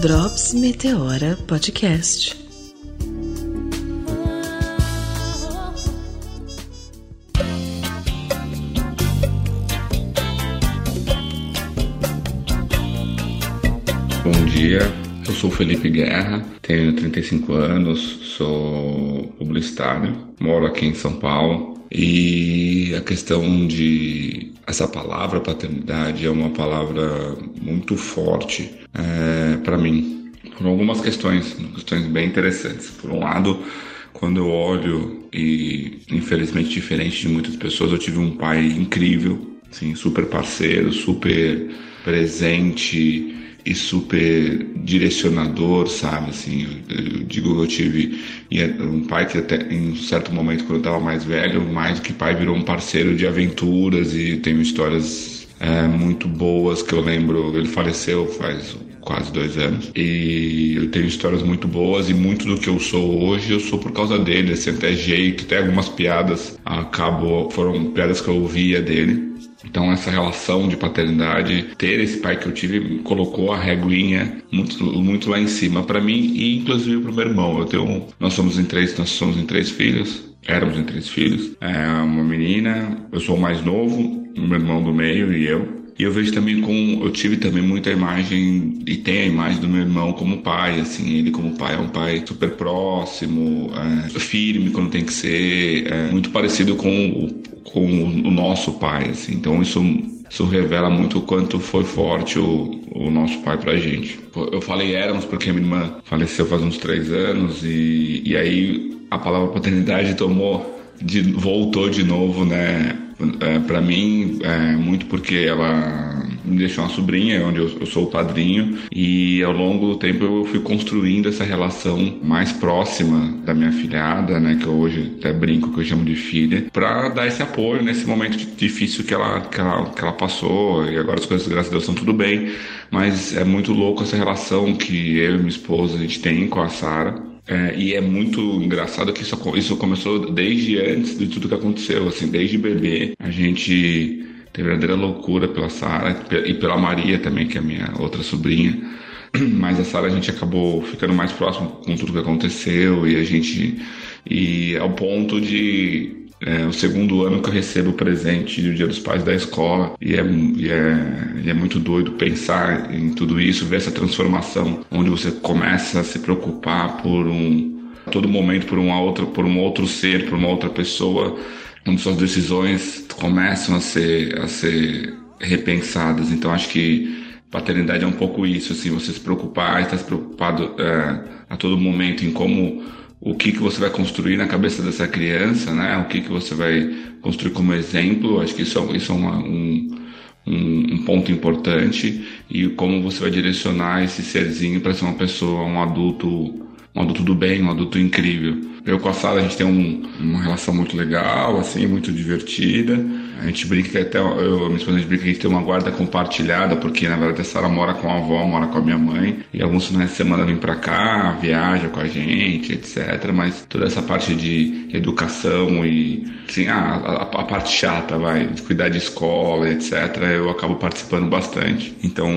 Drops Meteora Podcast. Bom dia, eu sou Felipe Guerra, tenho 35 anos, sou publicitário, moro aqui em São Paulo e a questão de essa palavra paternidade é uma palavra muito forte é, para mim, por algumas questões, questões bem interessantes. Por um lado, quando eu olho e infelizmente diferente de muitas pessoas, eu tive um pai incrível, assim, super parceiro, super presente e super direcionador, sabe? Assim, eu, eu digo que eu tive um pai que até em um certo momento quando eu estava mais velho, mais do que pai virou um parceiro de aventuras e tenho histórias é, muito boas que eu lembro. Ele faleceu faz quase dois anos. E eu tenho histórias muito boas e muito do que eu sou hoje eu sou por causa dele, assim, até jeito, até algumas piadas acabou, foram piadas que eu ouvia dele. Então essa relação de paternidade, ter esse pai que eu tive, colocou a reguinha muito, muito lá em cima para mim e inclusive para o meu irmão. Eu tenho, nós somos em três, nós somos em três filhos. Éramos em três filhos. É uma menina, eu sou o mais novo, meu irmão do meio e eu. E eu vejo também com. Eu tive também muita imagem, e tem a imagem do meu irmão como pai, assim. Ele, como pai, é um pai super próximo, é, firme quando tem que ser, é, muito parecido com, com o nosso pai, assim. Então isso isso revela muito o quanto foi forte o, o nosso pai pra gente. Eu falei éramos porque minha irmã faleceu faz uns três anos e, e aí a palavra paternidade tomou, de, voltou de novo, né? É, para mim, é, muito porque ela me deixou uma sobrinha, onde eu, eu, sou o padrinho, e ao longo do tempo eu fui construindo essa relação mais próxima da minha filhada, né, que hoje até brinco que eu chamo de filha, para dar esse apoio nesse momento difícil que ela, que ela, que ela passou, e agora as coisas, graças a Deus, estão tudo bem, mas é muito louco essa relação que eu e minha esposa a gente tem com a Sara. É, e é muito engraçado que isso, isso começou desde antes de tudo que aconteceu, assim, desde bebê. A gente teve verdadeira loucura pela Sara e pela Maria também, que é a minha outra sobrinha. Mas a Sara a gente acabou ficando mais próximo com tudo que aconteceu e a gente e ao ponto de é o segundo ano que eu recebo o presente do Dia dos Pais da escola e é, e é, e é muito doido pensar em tudo isso, ver essa transformação onde você começa a se preocupar por um a todo momento por uma outra por um outro ser, por uma outra pessoa, onde suas decisões começam a ser a ser repensadas. Então acho que paternidade é um pouco isso, assim, você se preocupar, estar preocupado é, a todo momento em como o que, que você vai construir na cabeça dessa criança, né? O que, que você vai construir como exemplo. Acho que isso, é, isso é uma, um, um, um, ponto importante e como você vai direcionar esse serzinho para ser uma pessoa, um adulto, um adulto do bem, um adulto incrível. Eu com a Sara a gente tem um, uma relação muito legal, assim, muito divertida. A gente brinca que até eu, minha esposa a gente brinca que a gente tem uma guarda compartilhada, porque na verdade a Sara mora com a avó, mora com a minha mãe, e alguns finais de semana vem pra cá, viaja com a gente, etc. Mas toda essa parte de educação e assim, a, a, a parte chata, vai, de cuidar de escola, etc., eu acabo participando bastante. Então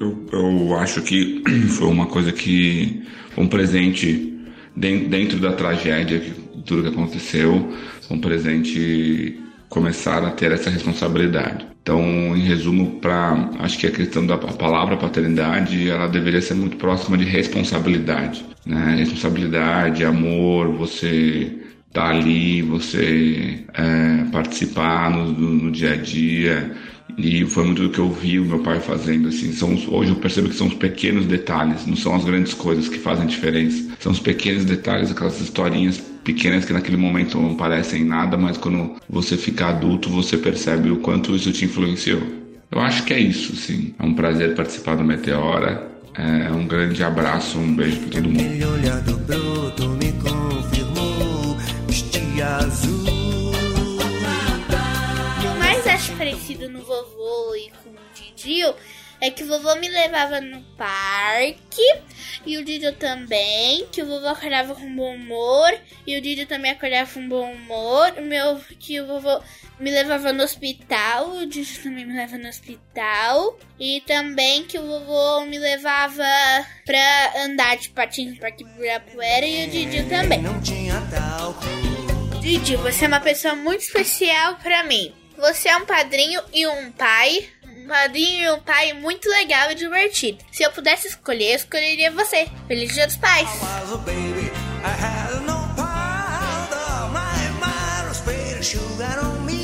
eu, eu acho que foi uma coisa que um presente dentro da tragédia, tudo que aconteceu, um presente começar a ter essa responsabilidade. Então, em resumo, para acho que a questão da palavra paternidade, ela deveria ser muito próxima de responsabilidade, né? Responsabilidade, amor, você estar tá ali, você é, participar no, no, dia a dia, e foi muito do que eu vi o meu pai fazendo, assim. São, hoje eu percebo que são os pequenos detalhes, não são as grandes coisas que fazem diferença. São os pequenos detalhes, aquelas historinhas pequenas que naquele momento não parecem nada, mas quando você fica adulto, você percebe o quanto isso te influenciou. Eu acho que é isso, sim. É um prazer participar do Meteora. É um grande abraço, um beijo para todo mundo. Parecido no vovô e com o Didio é que o vovô me levava no parque e o Didio também, que o vovô acordava com bom humor e o Didio também acordava com bom humor, o meu que o vovô me levava no hospital, o Didio também me leva no hospital e também que o vovô me levava pra andar de patins no Parque Ibirapuera e o Didio também. Não tinha talco. Didi, você é uma pessoa muito especial pra mim. Você é um padrinho e um pai. Um padrinho e um pai muito legal e divertido. Se eu pudesse escolher, eu escolheria você. Feliz Dia dos Pais. sugar on me.